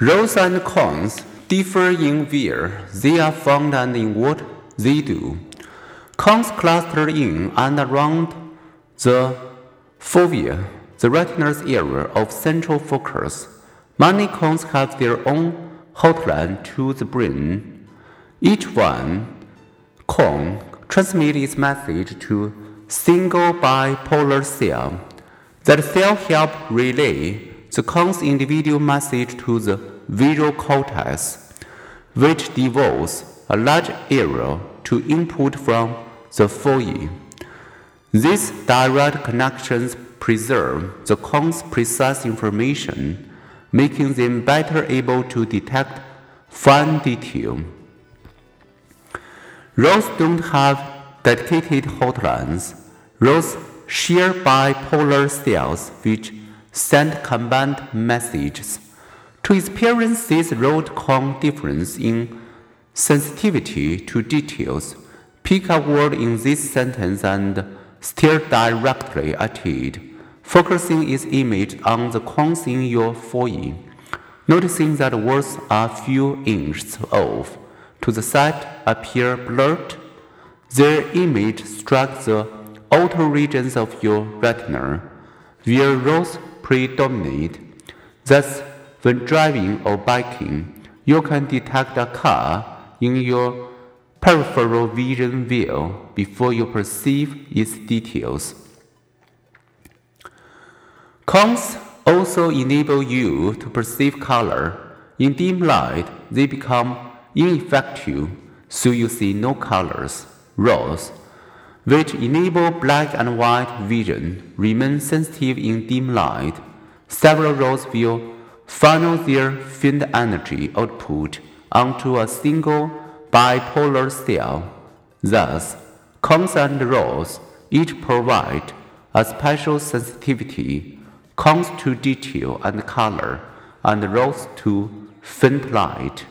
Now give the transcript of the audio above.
Rods and cones differ in where they are found and in what they do. Cones cluster in and around the fovea, the retina's area of central focus. Many cones have their own hotline to the brain. Each one cone transmits its message to single bipolar cell. That cell help relay the cone's individual message to the visual cortex, which devotes a large area to input from the fovea. These direct connections preserve the cone's precise information, making them better able to detect fine detail. Rods don't have dedicated hotlines. Rods share bipolar cells which send combined messages. To experience this rod cone difference in sensitivity to details, pick a word in this sentence and stare directly at it, focusing its image on the cones in your fovea. Noticing that words are few inches off to the side appear blurred, their image strikes the outer regions of your retina, where rods predominate. Thus, when driving or biking, you can detect a car in your peripheral vision field before you perceive its details. Cones also enable you to perceive color. In dim light, they become ineffective, so you see no colors. Rods, which enable black and white vision, remain sensitive in dim light. Several rods will funnel their faint energy output onto a single bipolar cell. Thus, cones and rods each provide a special sensitivity, cones to detail and color, and rods to faint light.